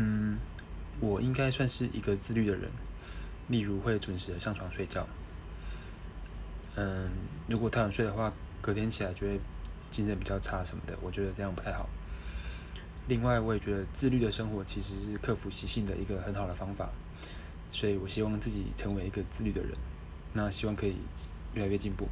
嗯我应该算是一个自律的人例如会准时的上床睡觉。嗯如果太晚睡的话隔天起来就会精神比较差什么的我觉得这样不太好。另外我也觉得自律的生活其实是克服习性的一个很好的方法所以我希望自己成为一个自律的人。那希望可以越来越进步。